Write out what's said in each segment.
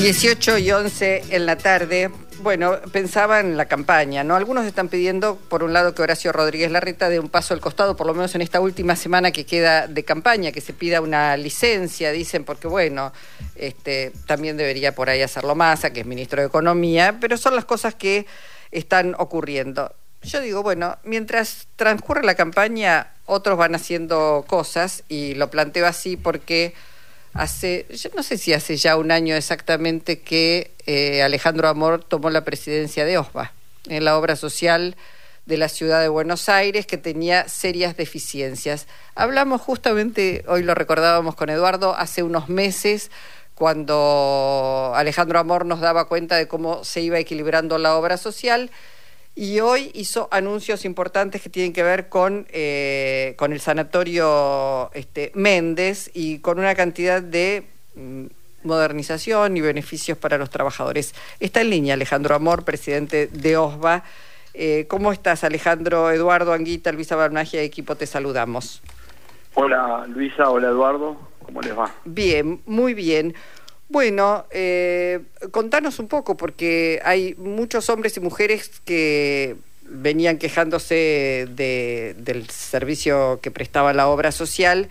18 y 11 en la tarde. Bueno, pensaba en la campaña, ¿no? Algunos están pidiendo, por un lado, que Horacio Rodríguez Larreta dé un paso al costado, por lo menos en esta última semana que queda de campaña, que se pida una licencia, dicen, porque bueno, este, también debería por ahí hacerlo Massa, que es ministro de Economía, pero son las cosas que están ocurriendo. Yo digo, bueno, mientras transcurre la campaña, otros van haciendo cosas, y lo planteo así porque hace, yo no sé si hace ya un año exactamente que eh, Alejandro Amor tomó la presidencia de OSBA, en la obra social de la ciudad de Buenos Aires, que tenía serias deficiencias. Hablamos justamente, hoy lo recordábamos con Eduardo, hace unos meses, cuando Alejandro Amor nos daba cuenta de cómo se iba equilibrando la obra social y hoy hizo anuncios importantes que tienen que ver con, eh, con el sanatorio este, Méndez y con una cantidad de mm, modernización y beneficios para los trabajadores. Está en línea Alejandro Amor, presidente de OSBA. Eh, ¿Cómo estás, Alejandro? Eduardo Anguita, Luisa Barnagia, equipo, te saludamos. Hola, Luisa, hola, Eduardo. ¿Cómo les va? Bien, muy bien. Bueno, eh, contanos un poco, porque hay muchos hombres y mujeres que venían quejándose del servicio que prestaba la obra social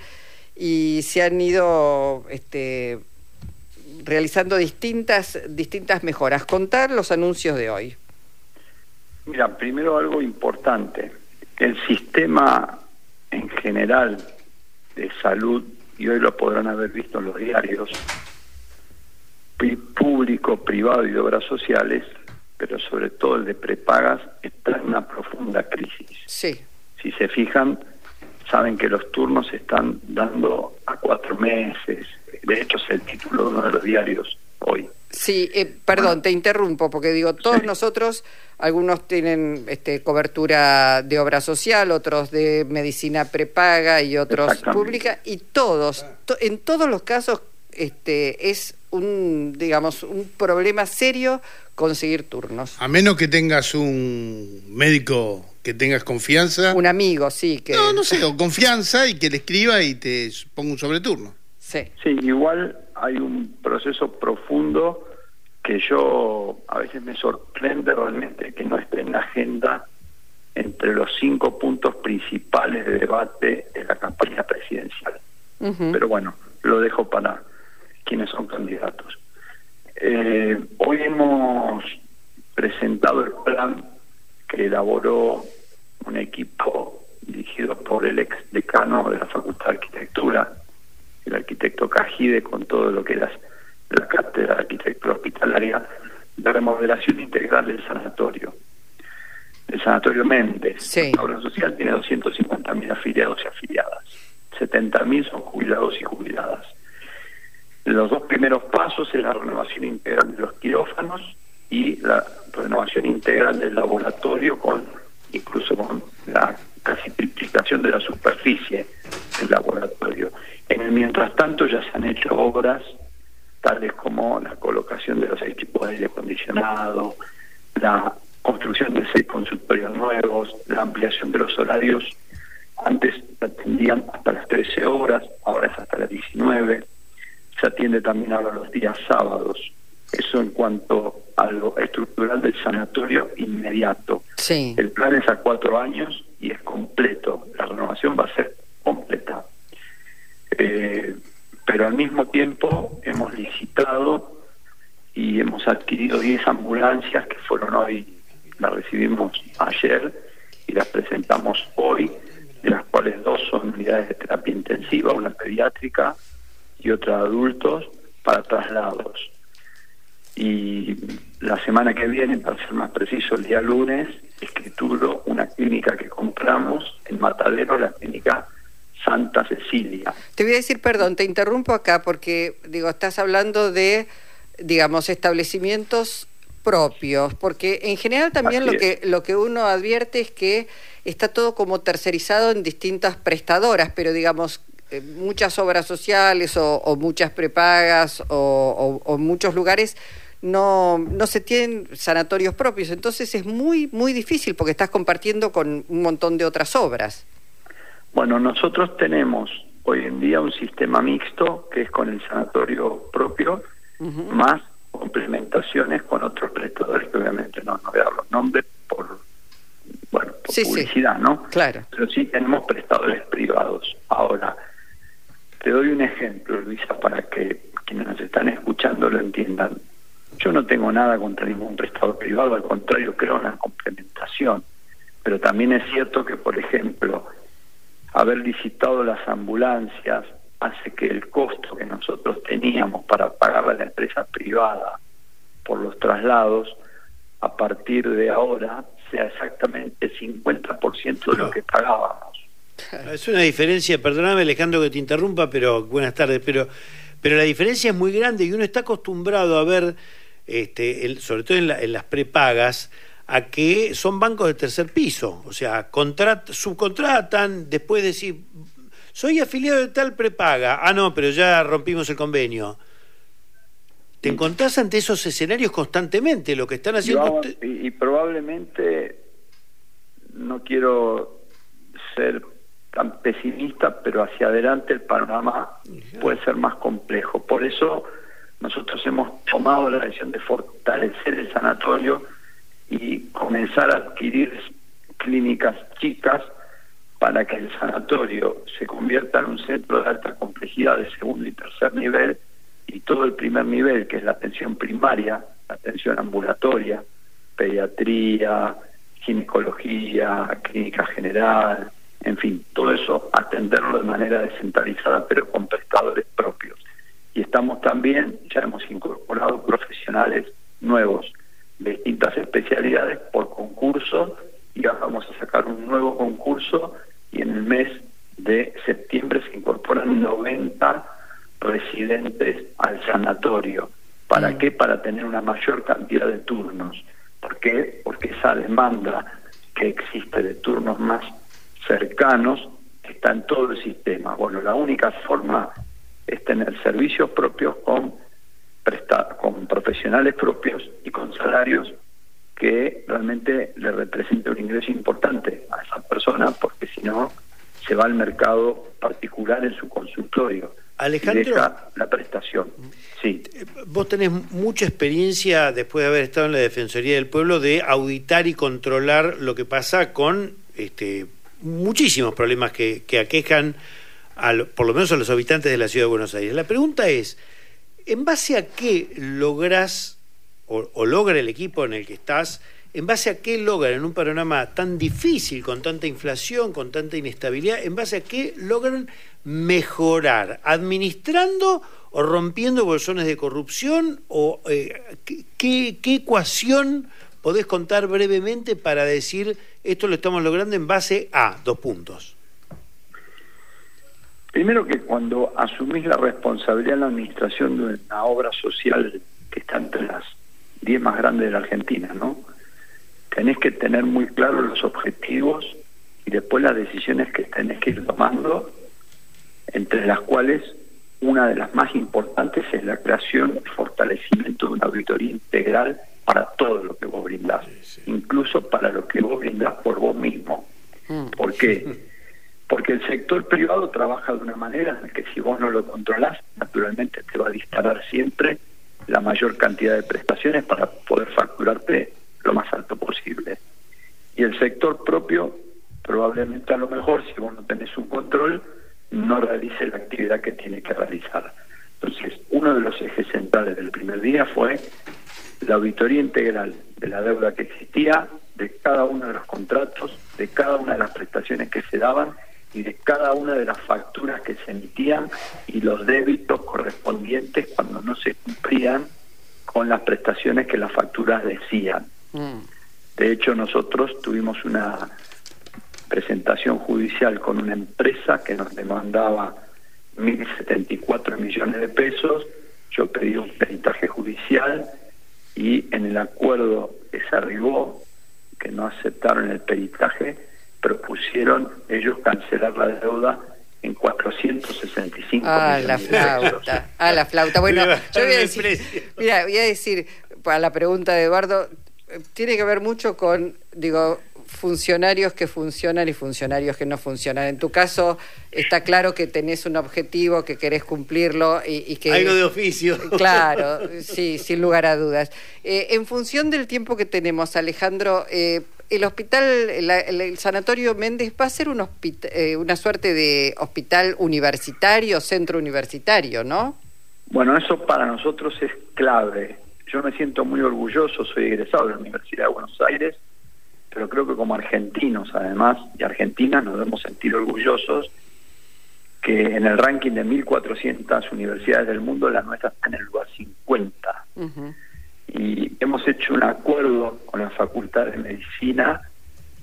y se han ido este, realizando distintas, distintas mejoras. Contar los anuncios de hoy. Mira, primero algo importante. El sistema en general de salud, y hoy lo podrán haber visto en los diarios, público, privado y de obras sociales, pero sobre todo el de prepagas, está en una profunda crisis. Sí. Si se fijan, saben que los turnos se están dando a cuatro meses. De hecho, es el título de uno de los diarios hoy. Sí, eh, perdón, te interrumpo, porque digo, todos nosotros, algunos tienen este, cobertura de obra social, otros de medicina prepaga y otros pública, y todos, en todos los casos este, es un, digamos, un problema serio conseguir turnos. A menos que tengas un médico que tengas confianza. Un amigo, sí. Que... No, no sé, o confianza y que le escriba y te ponga un sobreturno. Sí. Sí, igual hay un proceso profundo que yo a veces me sorprende realmente que no esté en la agenda entre los cinco puntos principales de debate de la campaña presidencial. Pero bueno, lo dejo para quienes son candidatos. Eh, hoy hemos presentado el plan que elaboró un equipo dirigido por el ex decano de la Facultad de Arquitectura, el Cajide, con todo lo que era la cátedra de arquitectura hospitalaria, de remodelación integral del sanatorio. El sanatorio Méndez, la obra social, tiene 250.000 afiliados y afiliadas. 70.000 son jubilados y jubiladas. Los dos primeros pasos es la renovación integral de los quirófanos y la renovación integral del laboratorio con incluso con la casi triplicación de la superficie del laboratorio. El mientras tanto ya se han hecho obras tales como la colocación de los equipos de aire acondicionado, la construcción de seis consultorios nuevos, la ampliación de los horarios. Antes atendían hasta las 13 horas, ahora es hasta las 19 se atiende también ahora los días sábados. Eso en cuanto a lo estructural del sanatorio inmediato. Sí. El plan es a cuatro años y es completo. La renovación va a ser completa. Eh, pero al mismo tiempo hemos licitado y hemos adquirido 10 ambulancias que fueron hoy, las recibimos ayer y las presentamos hoy, de las cuales dos son unidades de terapia intensiva, una pediátrica y otra adultos para traslados. Y la semana que viene, para ser más preciso, el día lunes, escrituro una clínica que compramos en Matadero, la clínica Santa Cecilia. Te voy a decir, perdón, te interrumpo acá porque, digo, estás hablando de, digamos, establecimientos propios, porque en general también lo que, lo que uno advierte es que está todo como tercerizado en distintas prestadoras, pero digamos, eh, muchas obras sociales o, muchas prepagas o, o, muchos lugares no, no se tienen sanatorios propios. Entonces es muy, muy difícil porque estás compartiendo con un montón de otras obras. Bueno, nosotros tenemos hoy en día un sistema mixto que es con el sanatorio propio, más complementaciones con otros prestadores que obviamente no, no voy a dar los nombres por bueno por publicidad, ¿no? Claro. Pero sí tenemos prestadores privados. Ahora, te doy un ejemplo, Luisa, para que quienes nos están escuchando lo entiendan. Yo no tengo nada contra ningún prestador privado, al contrario, creo una complementación. Pero también es cierto que, por ejemplo, haber licitado las ambulancias hace que el costo que nosotros teníamos para pagar a la empresa privada por los traslados, a partir de ahora sea exactamente 50% de lo que pagábamos. Es una diferencia, perdóname Alejandro que te interrumpa, pero buenas tardes, pero pero la diferencia es muy grande y uno está acostumbrado a ver, este, sobre todo en, las prepagas, a que son bancos de tercer piso, o sea, subcontratan, después decir, soy afiliado de tal prepaga, ah, no, pero ya rompimos el convenio. Te encontrás ante esos escenarios constantemente, lo que están haciendo... y probablemente, no quiero ser tan pesimista, pero hacia adelante el panorama puede ser más complejo. Por eso nosotros hemos tomado la decisión de fortalecer el sanatorio y comenzar a adquirir clínicas chicas para que el sanatorio se convierta en un centro de alta complejidad de segundo y tercer nivel y todo el primer nivel, que es la atención primaria, la atención ambulatoria, pediatría, ginecología, clínica general, en fin, todo eso atenderlo de manera descentralizada, pero con prestadores propios. Y estamos también, ya hemos incorporado profesionales especialidades por concurso y ahora vamos a sacar un nuevo concurso y en el mes de septiembre se incorporan 90 residentes al sanatorio. ¿Para mm. qué? Para tener una mayor cantidad de turnos. ¿Por qué? Porque esa demanda que existe de turnos más cercanos está en todo el sistema. Bueno, la única forma es tener servicios propios con, con profesionales propios y con salarios que realmente le represente un ingreso importante a esa persona, porque si no, se va al mercado particular en su consultorio. Alejandro, la prestación. Sí. Vos tenés mucha experiencia, después de haber estado en la Defensoría del Pueblo, de auditar y controlar lo que pasa con este, muchísimos problemas que, aquejan, por lo menos a los habitantes de la ciudad de Buenos Aires. La pregunta es, ¿en base a qué logras o, logra el equipo en el que estás, en base a qué logran en un panorama tan difícil, con tanta inflación, con tanta inestabilidad, en base a qué logran mejorar, administrando o rompiendo bolsones de corrupción, o eh, ¿qué, qué ecuación podés contar brevemente para decir esto lo estamos logrando en base a dos puntos. Primero que cuando asumís la responsabilidad en la administración de una obra social que está entre las diez más grandes de la Argentina, ¿no? Tenés que tener muy claros los objetivos y después las decisiones que tenés que ir tomando, entre las cuales una de las más importantes es la creación y fortalecimiento de una auditoría integral para todo lo que vos brindás, incluso para lo que vos brindás por vos mismo. Mm. ¿Por qué? Porque el sector privado trabaja de una manera en la que si vos no lo controlás, naturalmente te va a disparar siempre la mayor cantidad de prestaciones para poder facturarte lo más alto posible. Y el sector propio, probablemente a lo mejor, si vos no tenés un control, no realice la actividad que tiene que realizar. Entonces, uno de los ejes centrales del primer día fue la auditoría integral de la deuda que existía, de cada uno de los contratos, de cada una de las prestaciones que se daban y de cada una de las facturas que se emitían y los débitos correspondientes cuando no se cumplían con las prestaciones que las facturas decían. Mm. De hecho, nosotros tuvimos una presentación judicial con una empresa que nos demandaba 1.074 millones de pesos. Yo pedí un peritaje judicial y en el acuerdo que se arribó, que no aceptaron el peritaje, propusieron ellos cancelar la deuda en 465 ah, la flauta, Ah, la flauta. Bueno, yo voy a decir, mira, voy a decir, para la pregunta de Eduardo, tiene que ver mucho con, digo, funcionarios que funcionan y funcionarios que no funcionan. En tu caso, está claro que tenés un objetivo, que querés cumplirlo y, que... Algo de oficio. Claro, sí, sin lugar a dudas. Eh, en función del tiempo que tenemos, Alejandro, eh, el hospital, el, Sanatorio Méndez va a ser un eh, una suerte de hospital universitario, centro universitario, ¿no? Bueno, eso para nosotros es clave. Yo me siento muy orgulloso, soy egresado de la Universidad de Buenos Aires, pero creo que como argentinos además y argentinas nos debemos sentir orgullosos que en el ranking de 1.400 universidades del mundo la nuestra está en el lugar 50. Y hemos hecho un acuerdo con la Facultad de Medicina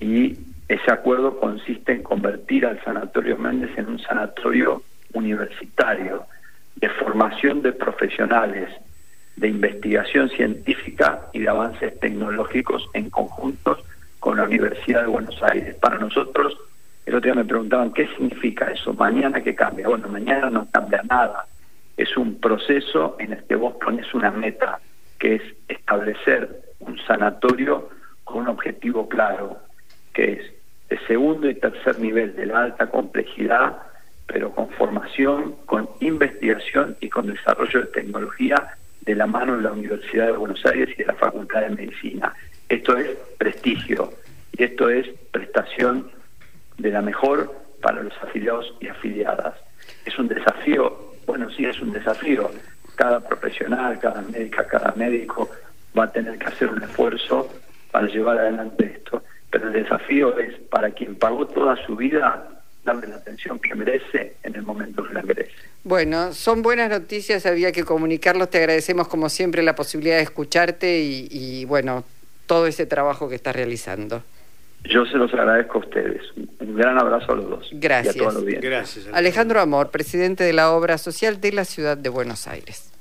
y ese acuerdo consiste en convertir al Sanatorio Méndez en un sanatorio universitario de formación de profesionales, de investigación científica y de avances tecnológicos en conjuntos con la Universidad de Buenos Aires. Para nosotros, el otro día me preguntaban, ¿qué significa eso? Mañana que cambia. Bueno, mañana no cambia nada. Es un proceso en el que vos pones una meta, que es establecer un sanatorio con un objetivo claro, que es de segundo y tercer nivel de la alta complejidad pero con formación, con investigación y con desarrollo de tecnología de la mano de la Universidad de Buenos Aires y de la Facultad de Medicina. Esto es prestigio y esto es prestación de la mejor para los afiliados y afiliadas. Es un desafío, bueno, sí, es un desafío. Cada profesional, cada médica, cada médico va a tener que hacer un esfuerzo para llevar adelante esto. Pero el desafío es para quien pagó toda su vida darle la atención que merece en el momento que la merece. Bueno, son buenas noticias, había que comunicarlos, te agradecemos como siempre la posibilidad de escucharte y, bueno, todo ese trabajo que estás realizando. Yo se los agradezco a ustedes. Un gran abrazo a los dos. Gracias. Y a todos los Gracias. Alejandro Amor, presidente de la Obra Social de la Ciudad de Buenos Aires.